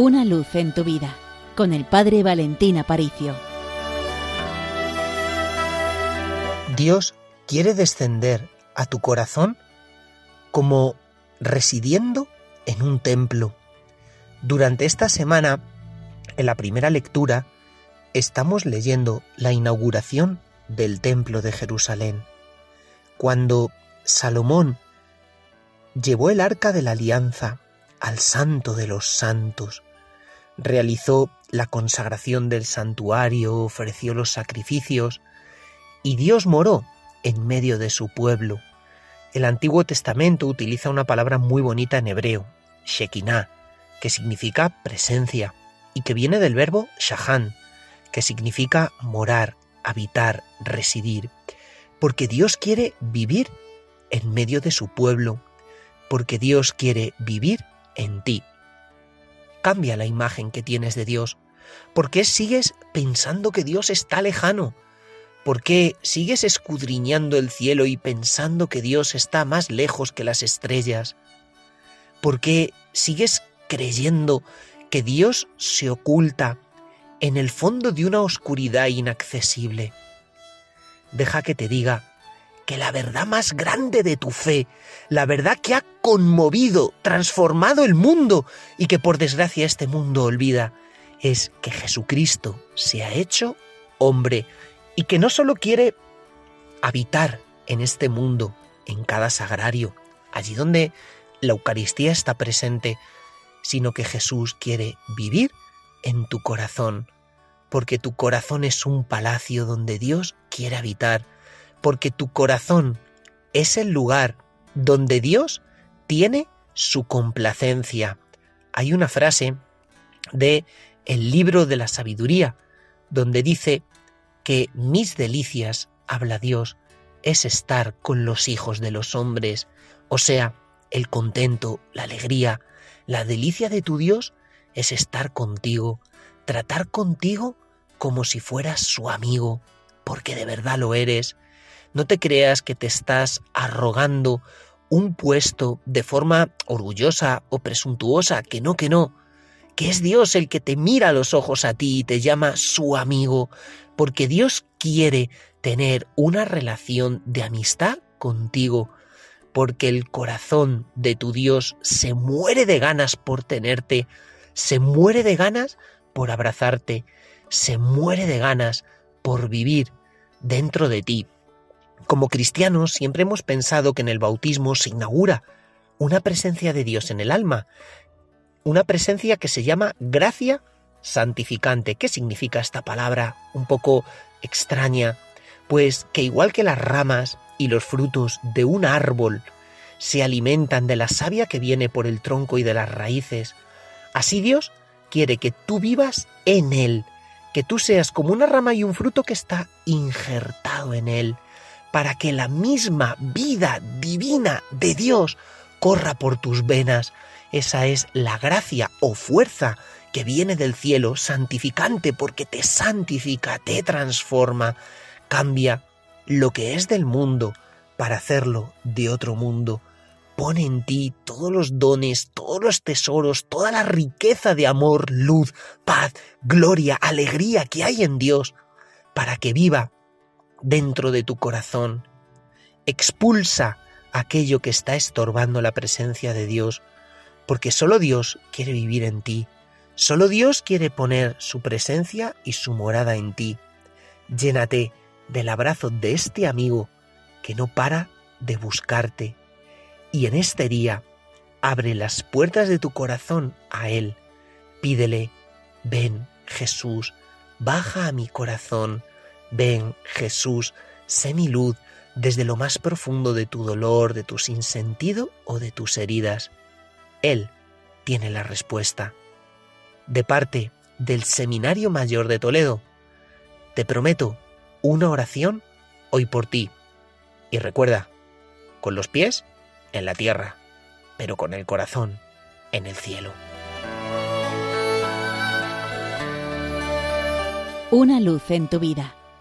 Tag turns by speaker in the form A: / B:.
A: Una luz en tu vida con el Padre Valentín Aparicio.
B: Dios quiere descender a tu corazón como residiendo en un templo. Durante esta semana, en la primera lectura, estamos leyendo la inauguración del templo de Jerusalén. Cuando Salomón llevó el arca de la alianza al santo de los santos, realizó la consagración del santuario, ofreció los sacrificios, y Dios moró en medio de su pueblo. El Antiguo Testamento utiliza una palabra muy bonita en hebreo, Shekinah, que significa presencia, y que viene del verbo shahan, que significa morar, habitar, residir, porque Dios quiere vivir en medio de su pueblo, porque Dios quiere vivir en ti. Cambia la imagen que tienes de Dios. ¿Por qué sigues pensando que Dios está lejano? ¿Por qué sigues escudriñando el cielo y pensando que Dios está más lejos que las estrellas? ¿Por qué sigues creyendo que Dios se oculta en el fondo de una oscuridad inaccesible? Deja que te diga que la verdad más grande de tu fe, la verdad que ha conmovido, transformado el mundo y que por desgracia este mundo olvida, es que Jesucristo se ha hecho hombre y que no solo quiere habitar en este mundo, en cada sagrario, allí donde la Eucaristía está presente, sino que Jesús quiere vivir en tu corazón, porque tu corazón es un palacio donde Dios quiere habitar porque tu corazón es el lugar donde Dios tiene su complacencia. Hay una frase de el libro de la sabiduría donde dice que mis delicias, habla Dios, es estar con los hijos de los hombres, o sea, el contento, la alegría, la delicia de tu Dios es estar contigo, tratar contigo como si fueras su amigo, porque de verdad lo eres, no te creas que te estás arrogando un puesto de forma orgullosa o presuntuosa, que no, que no, que es Dios el que te mira a los ojos a ti y te llama su amigo, porque Dios quiere tener una relación de amistad contigo, porque el corazón de tu Dios se muere de ganas por tenerte, se muere de ganas por abrazarte, se muere de ganas por vivir dentro de ti. Como cristianos siempre hemos pensado que en el bautismo se inaugura una presencia de Dios en el alma, una presencia que se llama gracia santificante. ¿Qué significa esta palabra un poco extraña? Pues que igual que las ramas y los frutos de un árbol se alimentan de la savia que viene por el tronco y de las raíces, así Dios quiere que tú vivas en Él, que tú seas como una rama y un fruto que está injertado en Él para que la misma vida divina de Dios corra por tus venas. Esa es la gracia o fuerza que viene del cielo, santificante, porque te santifica, te transforma, cambia lo que es del mundo para hacerlo de otro mundo. Pone en ti todos los dones, todos los tesoros, toda la riqueza de amor, luz, paz, gloria, alegría que hay en Dios, para que viva dentro de tu corazón. Expulsa aquello que está estorbando la presencia de Dios, porque solo Dios quiere vivir en ti. Solo Dios quiere poner su presencia y su morada en ti. Llénate del abrazo de este amigo que no para de buscarte. Y en este día, abre las puertas de tu corazón a Él. Pídele, ven Jesús, baja a mi corazón, Ven, Jesús, sé mi luz desde lo más profundo de tu dolor, de tu sinsentido o de tus heridas. Él tiene la respuesta. De parte del Seminario Mayor de Toledo, te prometo una oración hoy por ti. Y recuerda, con los pies en la tierra, pero con el corazón en el cielo.
A: Una luz en tu vida